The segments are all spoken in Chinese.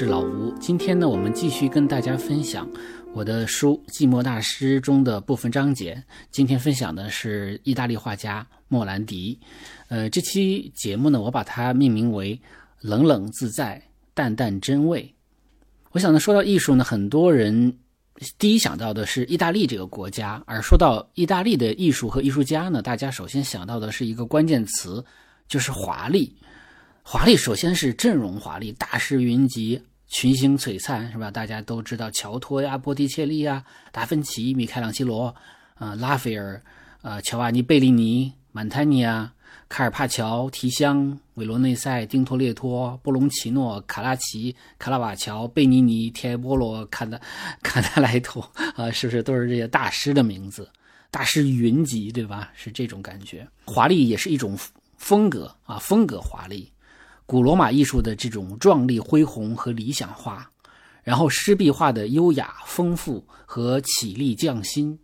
是老吴。今天呢，我们继续跟大家分享我的书《寂寞大师》中的部分章节。今天分享的是意大利画家莫兰迪。呃，这期节目呢，我把它命名为“冷冷自在，淡淡真味”。我想呢，说到艺术呢，很多人第一想到的是意大利这个国家，而说到意大利的艺术和艺术家呢，大家首先想到的是一个关键词，就是华丽。华丽首先是阵容华丽，大师云集，群星璀璨，是吧？大家都知道乔托呀、波提切利呀、达芬奇、米开朗基罗，啊，拉斐尔，呃，乔瓦尼·贝利尼、曼泰尼亚、卡尔帕乔、提香、韦罗内塞、丁托列托、波隆奇诺、卡拉奇、卡拉瓦乔、贝尼尼、提埃波罗、卡达卡达莱托，啊，是不是都是这些大师的名字？大师云集，对吧？是这种感觉。华丽也是一种风格啊，风格华丽。古罗马艺术的这种壮丽恢宏和理想化，然后湿壁画的优雅丰富和绮丽匠心，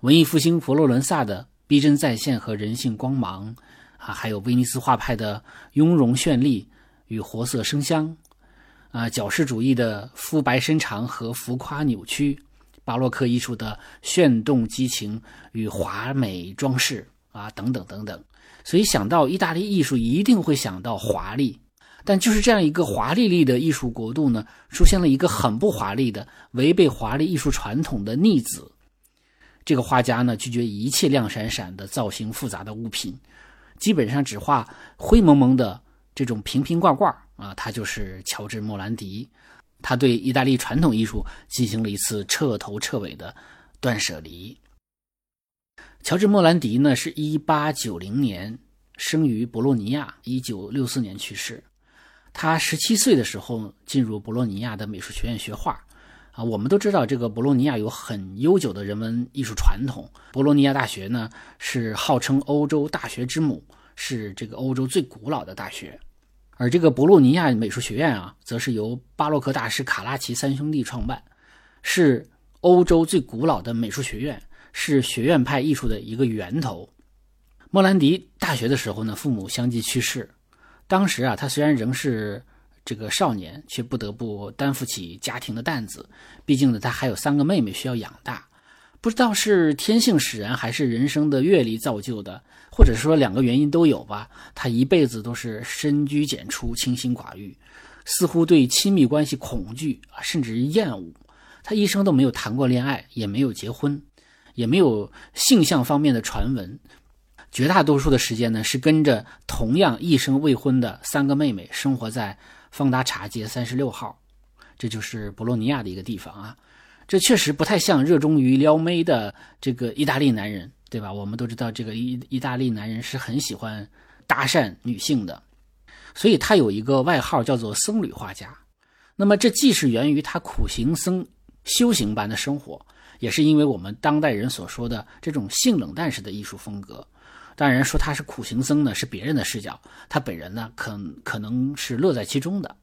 文艺复兴佛罗伦萨的逼真再现和人性光芒，啊，还有威尼斯画派的雍容绚丽与活色生香，啊，矫饰主义的肤白深长和浮夸扭曲，巴洛克艺术的炫动激情与华美装饰，啊，等等等等。所以想到意大利艺术，一定会想到华丽。但就是这样一个华丽丽的艺术国度呢，出现了一个很不华丽的、违背华丽艺术传统的逆子。这个画家呢，拒绝一切亮闪闪的造型复杂的物品，基本上只画灰蒙蒙的这种瓶瓶罐罐啊。他就是乔治·莫兰迪，他对意大利传统艺术进行了一次彻头彻尾的断舍离。乔治·莫兰迪呢，是一八九零年生于博洛尼亚，一九六四年去世。他十七岁的时候进入博洛尼亚的美术学院学画，啊，我们都知道这个博洛尼亚有很悠久的人文艺术传统。博洛尼亚大学呢，是号称欧洲大学之母，是这个欧洲最古老的大学。而这个博洛尼亚美术学院啊，则是由巴洛克大师卡拉奇三兄弟创办，是欧洲最古老的美术学院。是学院派艺术的一个源头。莫兰迪大学的时候呢，父母相继去世。当时啊，他虽然仍是这个少年，却不得不担负起家庭的担子。毕竟呢，他还有三个妹妹需要养大。不知道是天性使然，还是人生的阅历造就的，或者说两个原因都有吧。他一辈子都是深居简出，清心寡欲，似乎对亲密关系恐惧啊，甚至厌恶。他一生都没有谈过恋爱，也没有结婚。也没有性向方面的传闻，绝大多数的时间呢是跟着同样一生未婚的三个妹妹生活在方达查街三十六号，这就是博洛尼亚的一个地方啊。这确实不太像热衷于撩妹的这个意大利男人，对吧？我们都知道这个意意大利男人是很喜欢搭讪女性的，所以他有一个外号叫做僧侣画家。那么这既是源于他苦行僧修行般的生活。也是因为我们当代人所说的这种性冷淡式的艺术风格，当然说他是苦行僧呢，是别人的视角，他本人呢，可可能是乐在其中的。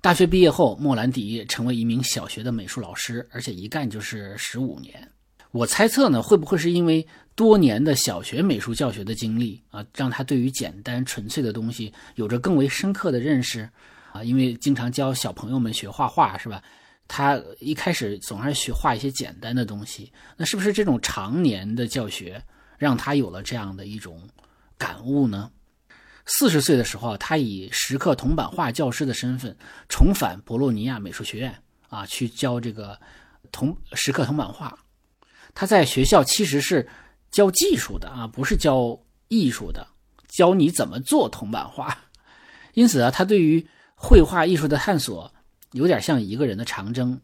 大学毕业后，莫兰迪成为一名小学的美术老师，而且一干就是十五年。我猜测呢，会不会是因为多年的小学美术教学的经历啊，让他对于简单纯粹的东西有着更为深刻的认识啊？因为经常教小朋友们学画画，是吧？他一开始总是学画一些简单的东西，那是不是这种常年的教学让他有了这样的一种感悟呢？四十岁的时候，他以石刻铜版画教师的身份重返博洛尼亚美术学院啊，去教这个铜石刻铜版画。他在学校其实是教技术的啊，不是教艺术的，教你怎么做铜版画。因此啊，他对于绘画艺术的探索。有点像一个人的长征，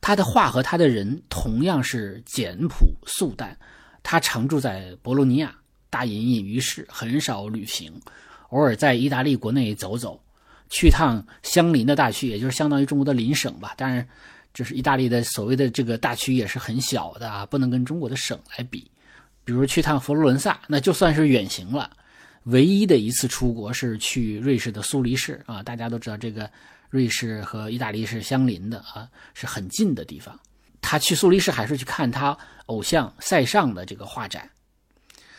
他的画和他的人同样是简朴素淡。他常住在博洛尼亚，大隐隐于市，很少旅行，偶尔在意大利国内走走，去趟相邻的大区，也就是相当于中国的邻省吧。当然，就是意大利的所谓的这个大区也是很小的啊，不能跟中国的省来比。比如去趟佛罗伦萨，那就算是远行了。唯一的一次出国是去瑞士的苏黎世啊，大家都知道这个。瑞士和意大利是相邻的啊，是很近的地方。他去苏黎世还是去看他偶像塞尚的这个画展。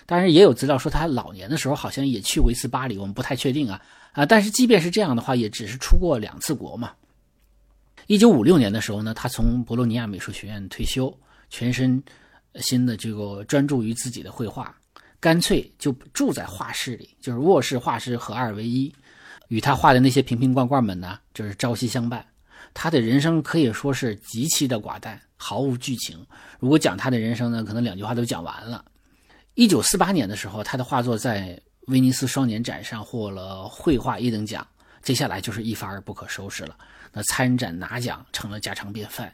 当然也有资料说他老年的时候好像也去过一次巴黎，我们不太确定啊啊！但是即便是这样的话，也只是出过两次国嘛。一九五六年的时候呢，他从博洛尼亚美术学院退休，全身心的这个专注于自己的绘画，干脆就住在画室里，就是卧室画室合二为一，与他画的那些瓶瓶罐罐们呢，就是朝夕相伴。他的人生可以说是极其的寡淡，毫无剧情。如果讲他的人生呢，可能两句话都讲完了。一九四八年的时候，他的画作在威尼斯双年展上获了绘画一等奖，接下来就是一发而不可收拾了。那参展拿奖成了家常便饭。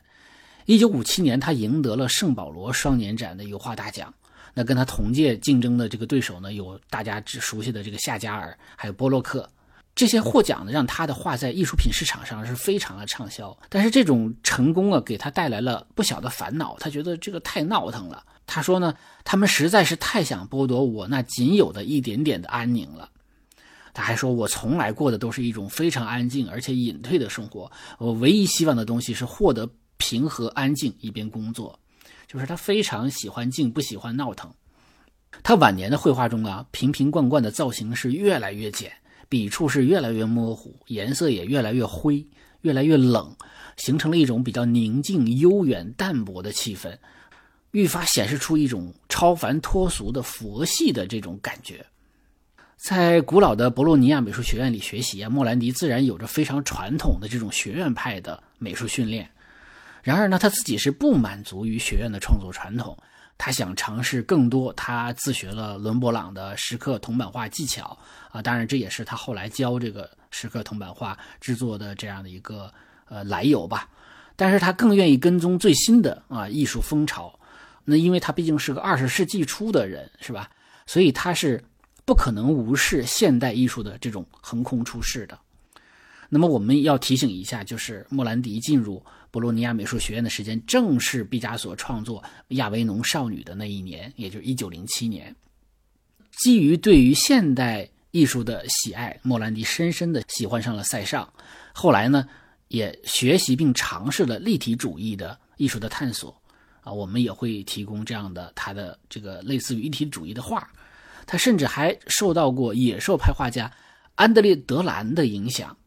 一九五七年，他赢得了圣保罗双年展的油画大奖。那跟他同届竞争的这个对手呢，有大家只熟悉的这个夏加尔，还有波洛克。这些获奖的让他的画在艺术品市场上是非常的畅销。但是这种成功啊，给他带来了不小的烦恼。他觉得这个太闹腾了。他说呢，他们实在是太想剥夺我那仅有的一点点的安宁了。他还说：“我从来过的都是一种非常安静而且隐退的生活。我唯一希望的东西是获得平和安静，一边工作。就是他非常喜欢静，不喜欢闹腾。他晚年的绘画中啊，瓶瓶罐罐的造型是越来越简，笔触是越来越模糊，颜色也越来越灰，越来越冷，形成了一种比较宁静、悠远、淡泊的气氛，愈发显示出一种超凡脱俗的佛系的这种感觉。”在古老的博洛尼亚美术学院里学习啊，莫兰迪自然有着非常传统的这种学院派的美术训练。然而呢，他自己是不满足于学院的创作传统，他想尝试更多。他自学了伦勃朗的石刻铜版画技巧啊，当然这也是他后来教这个石刻铜版画制作的这样的一个呃来由吧。但是他更愿意跟踪最新的啊艺术风潮。那因为他毕竟是个二十世纪初的人，是吧？所以他是。不可能无视现代艺术的这种横空出世的。那么我们要提醒一下，就是莫兰迪进入博洛尼亚美术学院的时间，正是毕加索创作《亚维农少女》的那一年，也就是一九零七年。基于对于现代艺术的喜爱，莫兰迪深深的喜欢上了塞尚。后来呢，也学习并尝试了立体主义的艺术的探索。啊，我们也会提供这样的他的这个类似于立体主义的画。他甚至还受到过野兽派画家安德烈·德兰的影响，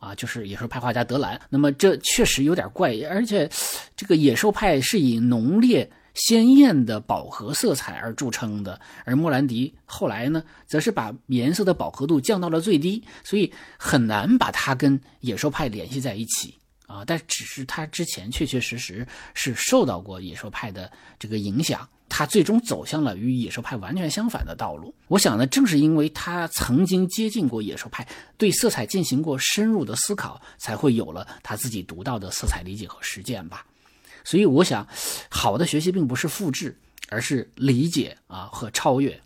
啊，就是野兽派画家德兰。那么这确实有点怪，而且这个野兽派是以浓烈鲜艳的饱和色彩而著称的，而莫兰迪后来呢，则是把颜色的饱和度降到了最低，所以很难把它跟野兽派联系在一起啊。但只是他之前确确实实是受到过野兽派的这个影响。他最终走向了与野兽派完全相反的道路。我想呢，正是因为他曾经接近过野兽派，对色彩进行过深入的思考，才会有了他自己独到的色彩理解和实践吧。所以，我想，好的学习并不是复制，而是理解啊和超越。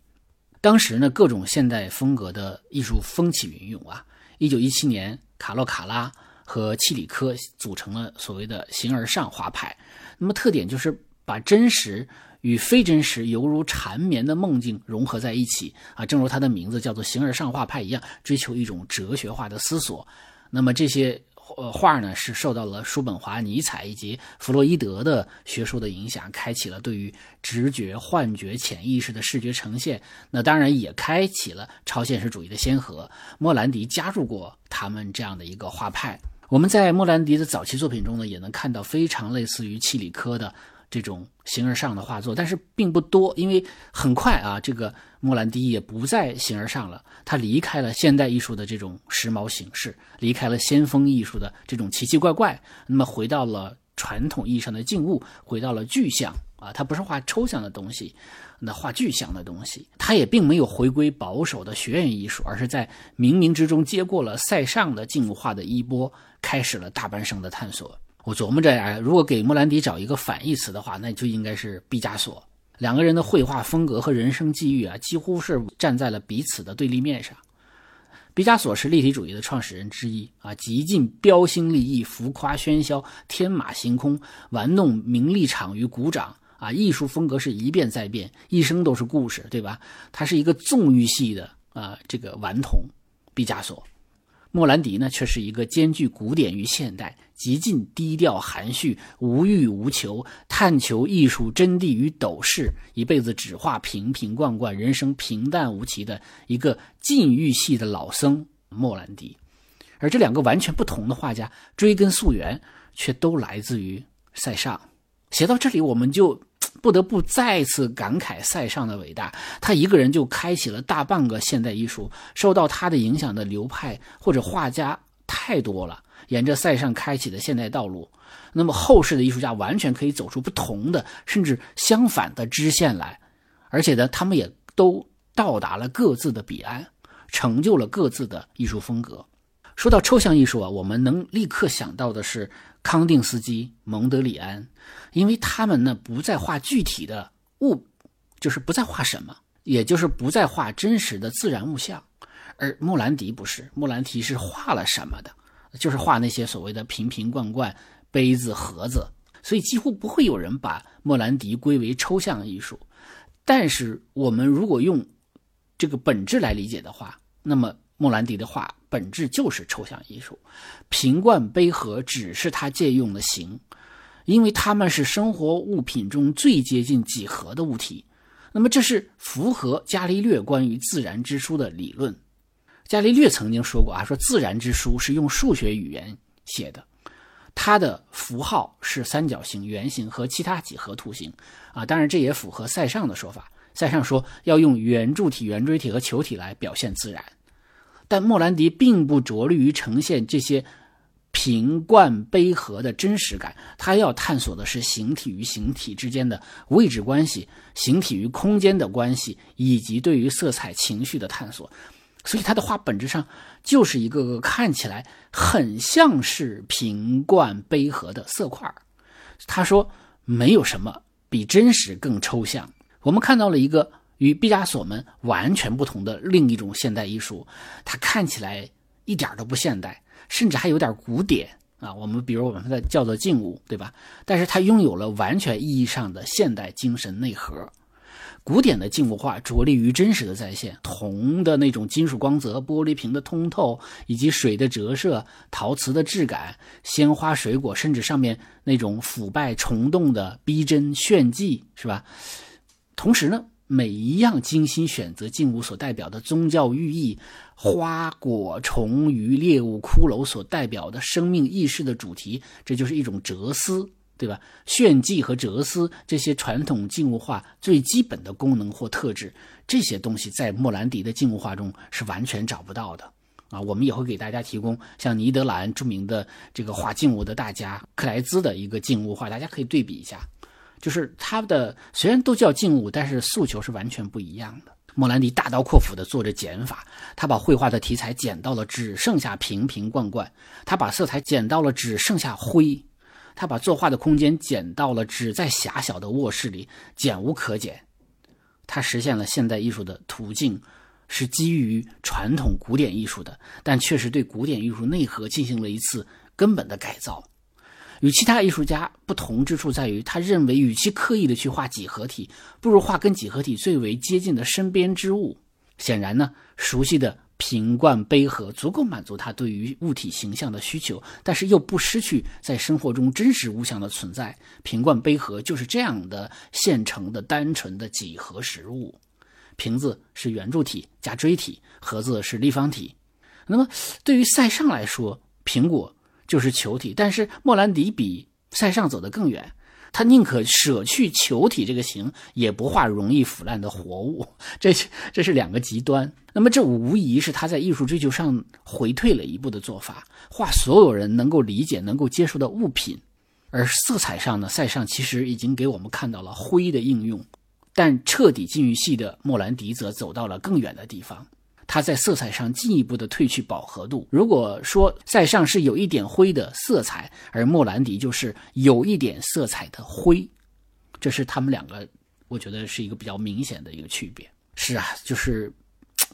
当时呢，各种现代风格的艺术风起云涌啊。一九一七年，卡洛卡拉和契里科组成了所谓的形而上画派。那么特点就是把真实。与非真实犹如缠绵的梦境融合在一起啊，正如他的名字叫做形而上画派一样，追求一种哲学化的思索。那么这些呃画呢，是受到了叔本华、尼采以及弗洛伊德的学术的影响，开启了对于直觉、幻觉、潜意识的视觉呈现。那当然也开启了超现实主义的先河。莫兰迪加入过他们这样的一个画派。我们在莫兰迪的早期作品中呢，也能看到非常类似于契里科的。这种形而上的画作，但是并不多，因为很快啊，这个莫兰迪也不再形而上了，他离开了现代艺术的这种时髦形式，离开了先锋艺术的这种奇奇怪怪，那么回到了传统意义上的静物，回到了具象啊，他不是画抽象的东西，那画具象的东西，他也并没有回归保守的学院艺术，而是在冥冥之中接过了塞尚的静物画的衣钵，开始了大半生的探索。我琢磨着呀，如果给莫兰迪找一个反义词的话，那就应该是毕加索。两个人的绘画风格和人生际遇啊，几乎是站在了彼此的对立面上。毕加索是立体主义的创始人之一啊，极尽标新立异、浮夸喧嚣、天马行空，玩弄名利场与鼓掌啊，艺术风格是一变再变，一生都是故事，对吧？他是一个纵欲系的啊，这个顽童，毕加索。莫兰迪呢，却是一个兼具古典与现代、极尽低调含蓄、无欲无求、探求艺术真谛与斗士，一辈子只画瓶瓶罐罐、人生平淡无奇的一个禁欲系的老僧莫兰迪。而这两个完全不同的画家，追根溯源，却都来自于塞尚。写到这里，我们就。不得不再次感慨塞尚的伟大，他一个人就开启了大半个现代艺术。受到他的影响的流派或者画家太多了，沿着塞尚开启的现代道路，那么后世的艺术家完全可以走出不同的，甚至相反的支线来，而且呢，他们也都到达了各自的彼岸，成就了各自的艺术风格。说到抽象艺术啊，我们能立刻想到的是。康定斯基、蒙德里安，因为他们呢不再画具体的物，就是不再画什么，也就是不再画真实的自然物象，而莫兰迪不是，莫兰迪是画了什么的，就是画那些所谓的瓶瓶罐罐、杯子、盒子，所以几乎不会有人把莫兰迪归为抽象艺术。但是我们如果用这个本质来理解的话，那么。莫兰迪的画本质就是抽象艺术，瓶罐杯盒只是他借用的形，因为他们是生活物品中最接近几何的物体。那么这是符合伽利略关于自然之书的理论。伽利略曾经说过啊，说自然之书是用数学语言写的，它的符号是三角形、圆形和其他几何图形啊。当然这也符合塞尚的说法，塞尚说要用圆柱体、圆锥体和球体来表现自然。但莫兰迪并不着力于呈现这些瓶罐杯盒的真实感，他要探索的是形体与形体之间的位置关系、形体与空间的关系，以及对于色彩情绪的探索。所以他的画本质上就是一个个看起来很像是瓶罐杯盒的色块。他说：“没有什么比真实更抽象。”我们看到了一个。与毕加索们完全不同的另一种现代艺术，它看起来一点都不现代，甚至还有点古典啊。我们比如我们把它叫做静物，对吧？但是它拥有了完全意义上的现代精神内核。古典的静物画着力于真实的再现，铜的那种金属光泽、玻璃瓶的通透，以及水的折射、陶瓷的质感、鲜花、水果，甚至上面那种腐败虫洞的逼真炫技，是吧？同时呢？每一样精心选择静物所代表的宗教寓意，花果虫鱼猎物骷髅所代表的生命意识的主题，这就是一种哲思，对吧？炫技和哲思这些传统静物画最基本的功能或特质，这些东西在莫兰迪的静物画中是完全找不到的啊！我们也会给大家提供像尼德兰著名的这个画静物的大家克莱兹的一个静物画，大家可以对比一下。就是他的虽然都叫静物，但是诉求是完全不一样的。莫兰迪大刀阔斧地做着减法，他把绘画的题材减到了只剩下瓶瓶罐罐，他把色彩减到了只剩下灰，他把作画的空间减到了只在狭小的卧室里，减无可减。他实现了现代艺术的途径，是基于传统古典艺术的，但确实对古典艺术内核进行了一次根本的改造。与其他艺术家不同之处在于，他认为与其刻意的去画几何体，不如画跟几何体最为接近的身边之物。显然呢，熟悉的瓶罐杯盒足够满足他对于物体形象的需求，但是又不失去在生活中真实物象的存在。瓶罐杯盒就是这样的现成的单纯的几何实物。瓶子是圆柱体加锥体，盒子是立方体。那么对于塞尚来说，苹果。就是球体，但是莫兰迪比塞尚走得更远，他宁可舍去球体这个形，也不画容易腐烂的活物，这这是两个极端。那么这无疑是他在艺术追求上回退了一步的做法，画所有人能够理解、能够接受的物品。而色彩上呢，塞尚其实已经给我们看到了灰的应用，但彻底禁欲系的莫兰迪则走到了更远的地方。它在色彩上进一步的褪去饱和度。如果说塞尚是有一点灰的色彩，而莫兰迪就是有一点色彩的灰，这是他们两个，我觉得是一个比较明显的一个区别。是啊，就是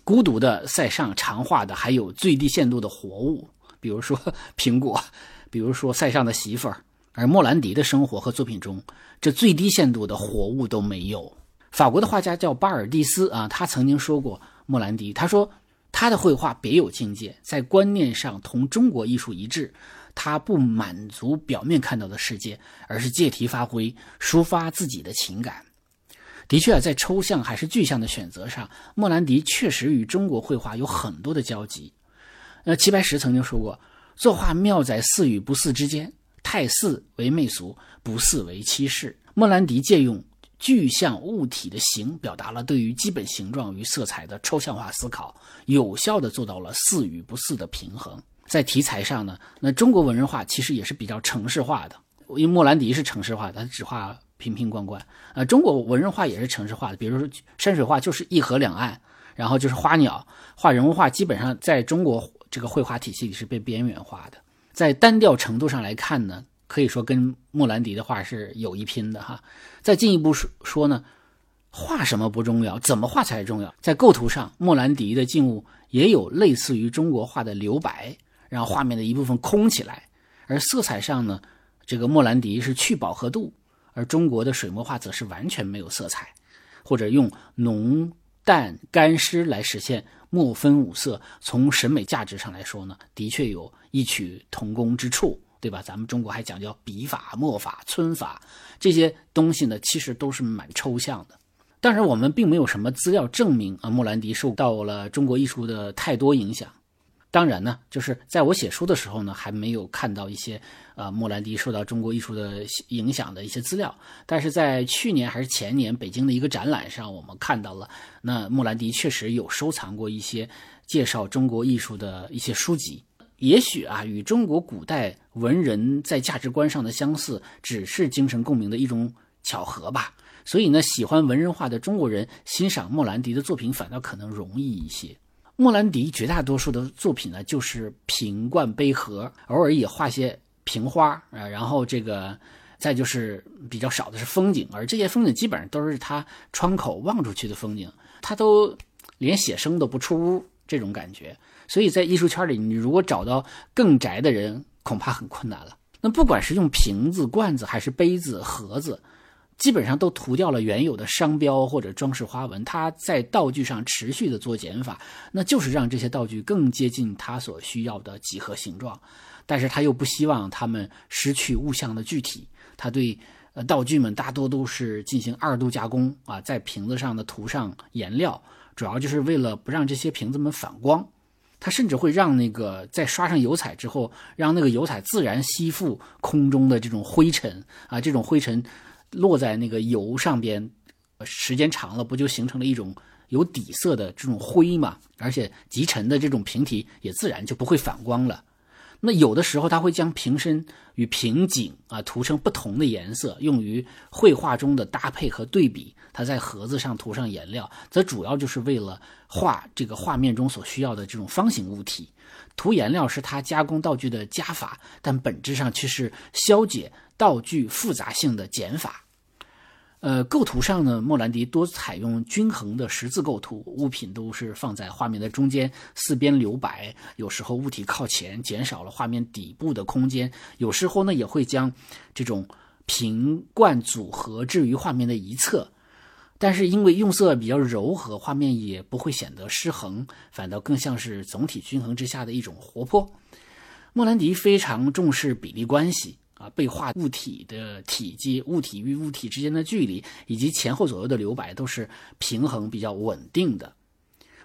孤独的塞尚常画的还有最低限度的活物，比如说苹果，比如说塞尚的媳妇儿，而莫兰迪的生活和作品中，这最低限度的活物都没有。法国的画家叫巴尔蒂斯啊，他曾经说过。莫兰迪他说：“他的绘画别有境界，在观念上同中国艺术一致。他不满足表面看到的世界，而是借题发挥，抒发自己的情感。的确啊，在抽象还是具象的选择上，莫兰迪确实与中国绘画有很多的交集。那，齐白石曾经说过：“作画妙在似与不似之间，太似为媚俗，不似为欺世。”莫兰迪借用具象物体的形，表达了对于基本形状与色彩的抽象化思考，有效地做到了似与不似的平衡。在题材上呢，那中国文人画其实也是比较城市化的，因为莫兰迪是城市化的，他只画瓶瓶罐罐。呃，中国文人画也是城市化的，比如说山水画就是一河两岸，然后就是花鸟，画人物画基本上在中国。这个绘画体系里是被边缘化的，在单调程度上来看呢，可以说跟莫兰迪的画是有一拼的哈。再进一步说说呢，画什么不重要，怎么画才重要。在构图上，莫兰迪的静物也有类似于中国画的留白，让画面的一部分空起来；而色彩上呢，这个莫兰迪是去饱和度，而中国的水墨画则是完全没有色彩，或者用浓淡干湿来实现。墨分五色，从审美价值上来说呢，的确有异曲同工之处，对吧？咱们中国还讲究笔法、墨法、皴法这些东西呢，其实都是蛮抽象的。当然，我们并没有什么资料证明啊，莫兰迪受到了中国艺术的太多影响。当然呢，就是在我写书的时候呢，还没有看到一些呃莫兰迪受到中国艺术的影响的一些资料。但是在去年还是前年北京的一个展览上，我们看到了，那莫兰迪确实有收藏过一些介绍中国艺术的一些书籍。也许啊，与中国古代文人在价值观上的相似，只是精神共鸣的一种巧合吧。所以呢，喜欢文人画的中国人欣赏莫兰迪的作品，反倒可能容易一些。莫兰迪绝大多数的作品呢，就是瓶罐杯盒，偶尔也画些瓶花啊，然后这个再就是比较少的是风景，而这些风景基本上都是他窗口望出去的风景，他都连写生都不出屋这种感觉，所以在艺术圈里，你如果找到更宅的人，恐怕很困难了。那不管是用瓶子、罐子，还是杯子、盒子。基本上都涂掉了原有的商标或者装饰花纹，他在道具上持续的做减法，那就是让这些道具更接近他所需要的几何形状，但是他又不希望他们失去物象的具体，他对呃道具们大多都是进行二度加工啊，在瓶子上的涂上颜料，主要就是为了不让这些瓶子们反光，它甚至会让那个在刷上油彩之后，让那个油彩自然吸附空中的这种灰尘啊，这种灰尘。落在那个油上边，时间长了，不就形成了一种有底色的这种灰嘛？而且极沉的这种瓶体也自然就不会反光了。那有的时候他会将瓶身与瓶颈啊涂成不同的颜色，用于绘画中的搭配和对比。他在盒子上涂上颜料，则主要就是为了画这个画面中所需要的这种方形物体。涂颜料是他加工道具的加法，但本质上却是消解道具复杂性的减法。呃，构图上呢，莫兰迪多采用均衡的十字构图，物品都是放在画面的中间，四边留白。有时候物体靠前，减少了画面底部的空间；有时候呢，也会将这种瓶罐组合置于画面的一侧。但是因为用色比较柔和，画面也不会显得失衡，反倒更像是总体均衡之下的一种活泼。莫兰迪非常重视比例关系。啊，被画物体的体积、物体与物体之间的距离，以及前后左右的留白，都是平衡比较稳定的。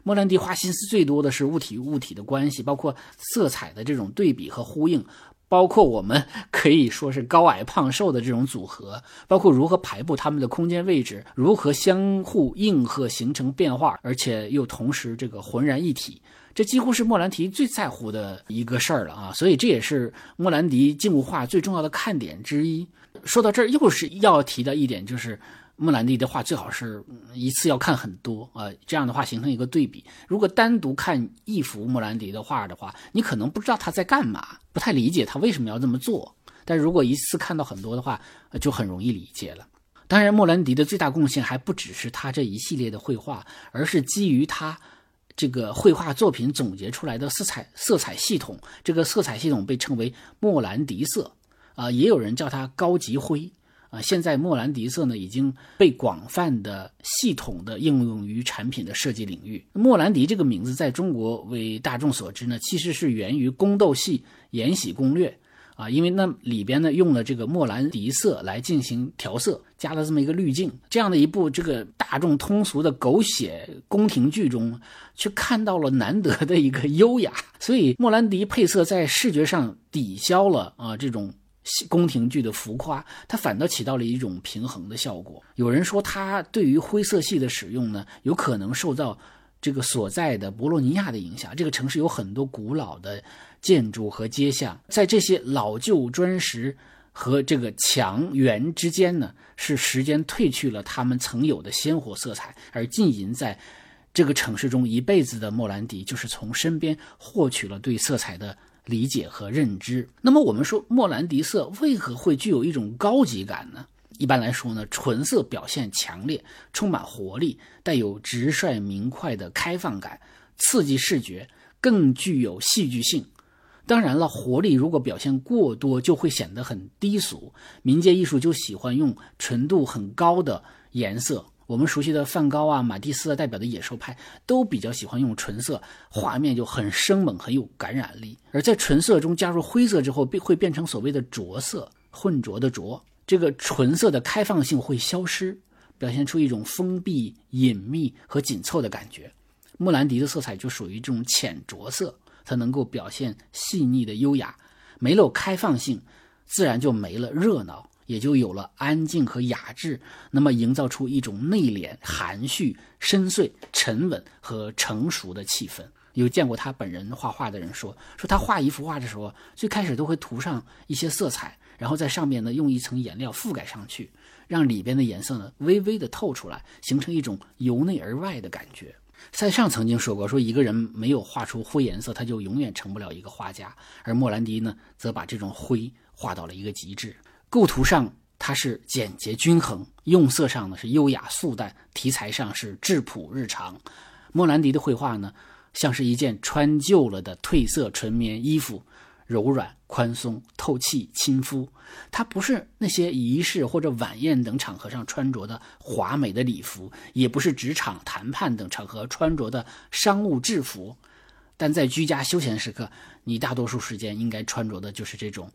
莫兰迪花心思最多的是物体与物体的关系，包括色彩的这种对比和呼应，包括我们可以说是高矮胖瘦的这种组合，包括如何排布它们的空间位置，如何相互应和形成变化，而且又同时这个浑然一体。这几乎是莫兰迪最在乎的一个事儿了啊，所以这也是莫兰迪静物画最重要的看点之一。说到这儿，又是要提的一点，就是莫兰迪的画最好是一次要看很多啊，这样的话形成一个对比。如果单独看一幅莫兰迪的画的话，你可能不知道他在干嘛，不太理解他为什么要这么做。但如果一次看到很多的话，就很容易理解了。当然，莫兰迪的最大贡献还不只是他这一系列的绘画，而是基于他。这个绘画作品总结出来的色彩色彩系统，这个色彩系统被称为莫兰迪色，啊，也有人叫它高级灰，啊，现在莫兰迪色呢已经被广泛的、系统的应用于产品的设计领域。莫兰迪这个名字在中国为大众所知呢，其实是源于宫斗戏《延禧攻略》啊，因为那里边呢用了这个莫兰迪色来进行调色，加了这么一个滤镜，这样的一部这个大众通俗的狗血宫廷剧中，却看到了难得的一个优雅。所以莫兰迪配色在视觉上抵消了啊这种。宫廷剧的浮夸，它反倒起到了一种平衡的效果。有人说，它对于灰色系的使用呢，有可能受到这个所在的博洛尼亚的影响。这个城市有很多古老的建筑和街巷，在这些老旧砖石和这个墙垣之间呢，是时间褪去了他们曾有的鲜活色彩，而浸淫在这个城市中一辈子的莫兰迪，就是从身边获取了对色彩的。理解和认知。那么我们说莫兰迪色为何会具有一种高级感呢？一般来说呢，纯色表现强烈，充满活力，带有直率明快的开放感，刺激视觉，更具有戏剧性。当然了，活力如果表现过多，就会显得很低俗。民间艺术就喜欢用纯度很高的颜色。我们熟悉的梵高啊、马蒂斯啊代表的野兽派都比较喜欢用纯色，画面就很生猛，很有感染力。而在纯色中加入灰色之后，变会变成所谓的浊色，混浊的浊。这个纯色的开放性会消失，表现出一种封闭、隐秘和紧凑的感觉。莫兰迪的色彩就属于这种浅浊色，它能够表现细腻的优雅。没了开放性，自然就没了热闹。也就有了安静和雅致，那么营造出一种内敛、含蓄、深邃、沉稳和成熟的气氛。有见过他本人画画的人说，说他画一幅画的时候，最开始都会涂上一些色彩，然后在上面呢用一层颜料覆盖上去，让里边的颜色呢微微的透出来，形成一种由内而外的感觉。塞尚曾经说过，说一个人没有画出灰颜色，他就永远成不了一个画家。而莫兰迪呢，则把这种灰画到了一个极致。构图上它是简洁均衡，用色上呢是优雅素淡，题材上是质朴日常。莫兰迪的绘画呢，像是一件穿旧了的褪色纯棉衣服，柔软、宽松、透气、亲肤。它不是那些仪式或者晚宴等场合上穿着的华美的礼服，也不是职场谈判等场合穿着的商务制服。但在居家休闲时刻，你大多数时间应该穿着的就是这种。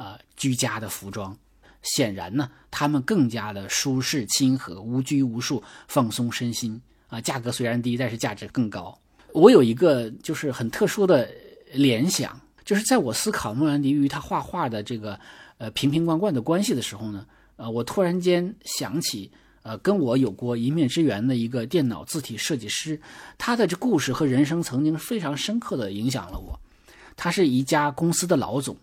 啊，居家的服装，显然呢，他们更加的舒适亲和，无拘无束，放松身心。啊，价格虽然低，但是价值更高。我有一个就是很特殊的联想，就是在我思考莫兰迪与他画画的这个呃瓶瓶罐罐的关系的时候呢，呃，我突然间想起呃跟我有过一面之缘的一个电脑字体设计师，他的这故事和人生曾经非常深刻的影响了我。他是一家公司的老总。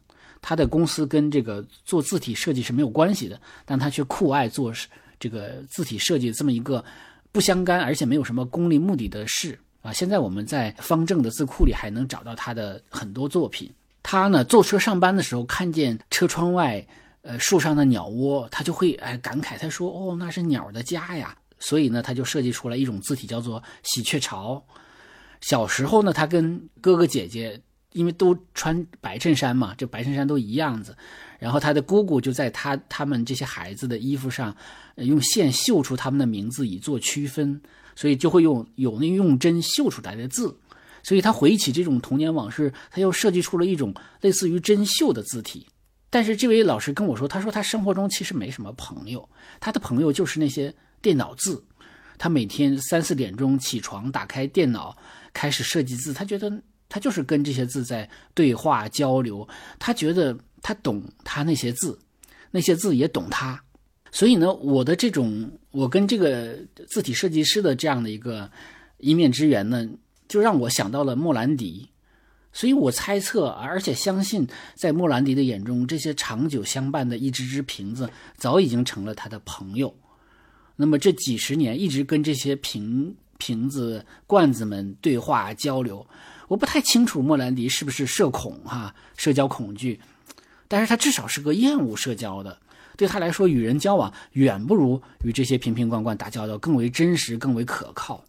他的公司跟这个做字体设计是没有关系的，但他却酷爱做这个字体设计这么一个不相干而且没有什么功利目的的事啊。现在我们在方正的字库里还能找到他的很多作品。他呢坐车上班的时候看见车窗外呃树上的鸟窝，他就会哎感慨，他说哦那是鸟的家呀。所以呢他就设计出来一种字体叫做喜鹊巢。小时候呢他跟哥哥姐姐。因为都穿白衬衫嘛，这白衬衫都一样子，然后他的姑姑就在他他们这些孩子的衣服上，用线绣出他们的名字以做区分，所以就会用有那用针绣出来的字，所以他回忆起这种童年往事，他又设计出了一种类似于针绣的字体。但是这位老师跟我说，他说他生活中其实没什么朋友，他的朋友就是那些电脑字，他每天三四点钟起床，打开电脑开始设计字，他觉得。他就是跟这些字在对话交流，他觉得他懂他那些字，那些字也懂他，所以呢，我的这种我跟这个字体设计师的这样的一个一面之缘呢，就让我想到了莫兰迪，所以我猜测，而且相信，在莫兰迪的眼中，这些长久相伴的一只只瓶子早已经成了他的朋友，那么这几十年一直跟这些瓶瓶子罐子们对话交流。我不太清楚莫兰迪是不是社恐哈，社交恐惧，但是他至少是个厌恶社交的。对他来说，与人交往远不如与这些瓶瓶罐罐打交道更为真实、更为可靠。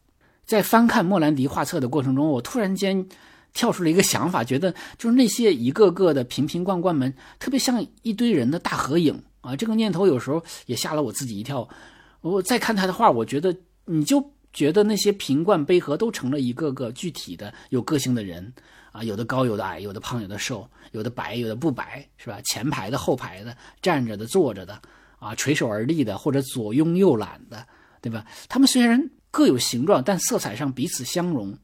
在翻看莫兰迪画册的过程中，我突然间跳出了一个想法，觉得就是那些一个个的瓶瓶罐罐们，特别像一堆人的大合影。啊。这个念头有时候也吓了我自己一跳。我再看他的画，我觉得你就觉得那些瓶罐杯盒都成了一个个具体的有个性的人啊，有的高，有的矮，有的胖，有的瘦，有的白，有的不白，是吧？前排的、后排的，站着的、坐着的，啊，垂手而立的，或者左拥右揽的，对吧？他们虽然各有形状，但色彩上彼此相融。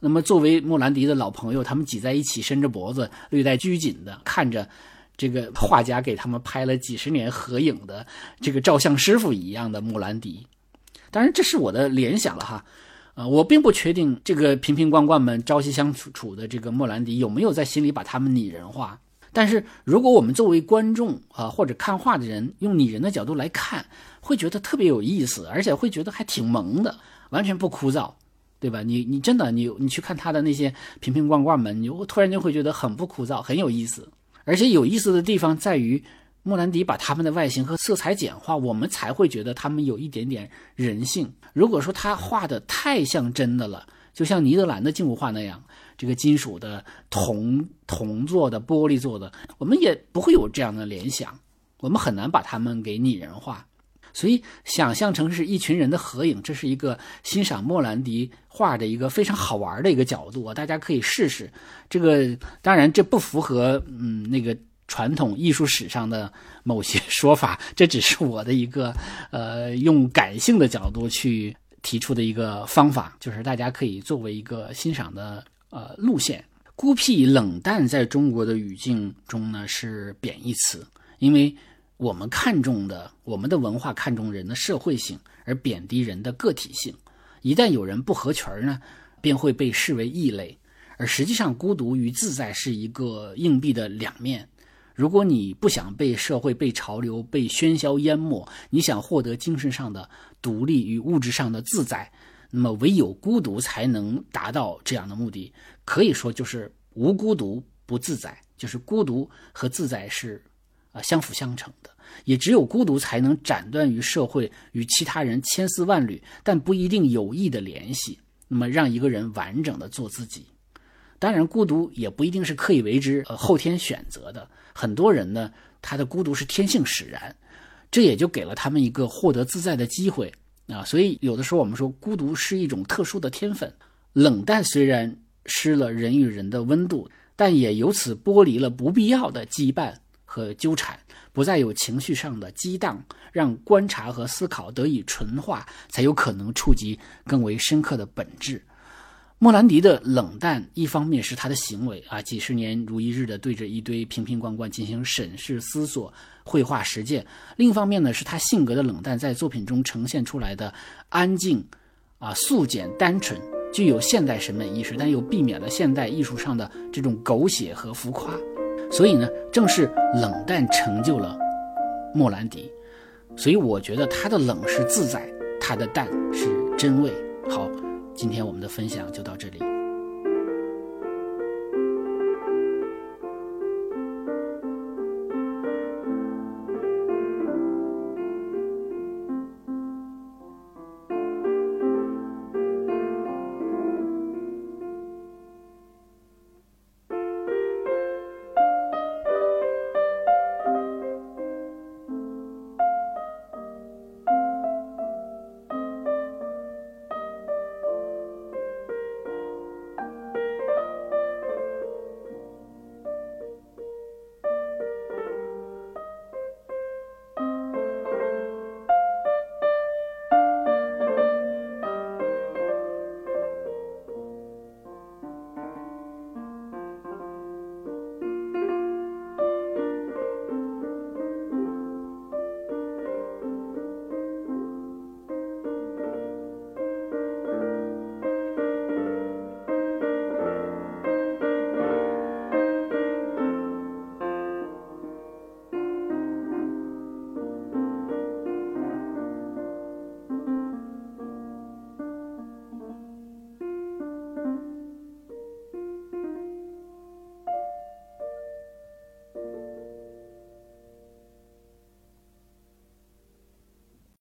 那么，作为莫兰迪的老朋友，他们挤在一起，伸着脖子，略带拘谨的看着。这个画家给他们拍了几十年合影的这个照相师傅一样的莫兰迪，当然这是我的联想了哈，啊，我并不确定这个瓶瓶罐罐们朝夕相处处的这个莫兰迪有没有在心里把他们拟人化。但是如果我们作为观众啊或者看画的人用拟人的角度来看，会觉得特别有意思，而且会觉得还挺萌的，完全不枯燥，对吧？你你真的你你去看他的那些瓶瓶罐罐们，你突然间会觉得很不枯燥，很有意思。而且有意思的地方在于，莫兰迪把他们的外形和色彩简化，我们才会觉得他们有一点点人性。如果说他画的太像真的了，就像尼德兰的静物画那样，这个金属的、铜铜做的、玻璃做的，我们也不会有这样的联想，我们很难把他们给拟人化。所以，想象成是一群人的合影，这是一个欣赏莫兰迪画的一个非常好玩的一个角度啊，大家可以试试。这个当然，这不符合嗯那个传统艺术史上的某些说法，这只是我的一个呃用感性的角度去提出的一个方法，就是大家可以作为一个欣赏的呃路线。孤僻冷淡在中国的语境中呢是贬义词，因为。我们看重的，我们的文化看重人的社会性，而贬低人的个体性。一旦有人不合群儿呢，便会被视为异类。而实际上，孤独与自在是一个硬币的两面。如果你不想被社会、被潮流、被喧嚣淹没，你想获得精神上的独立与物质上的自在，那么唯有孤独才能达到这样的目的。可以说，就是无孤独不自在，就是孤独和自在是啊相辅相成的。也只有孤独才能斩断与社会与其他人千丝万缕但不一定有益的联系，那么让一个人完整的做自己。当然，孤独也不一定是刻意为之、呃后天选择的。很多人呢，他的孤独是天性使然，这也就给了他们一个获得自在的机会啊。所以，有的时候我们说，孤独是一种特殊的天分。冷淡虽然失了人与人的温度，但也由此剥离了不必要的羁绊和纠缠。不再有情绪上的激荡，让观察和思考得以纯化，才有可能触及更为深刻的本质。莫兰迪的冷淡，一方面是他的行为啊，几十年如一日的对着一堆瓶瓶罐罐进行审视、思索、绘画实践；另一方面呢，是他性格的冷淡，在作品中呈现出来的安静、啊素简、单纯，具有现代审美意识，但又避免了现代艺术上的这种狗血和浮夸。所以呢，正是冷淡成就了莫兰迪，所以我觉得他的冷是自在，他的淡是真味。好，今天我们的分享就到这里。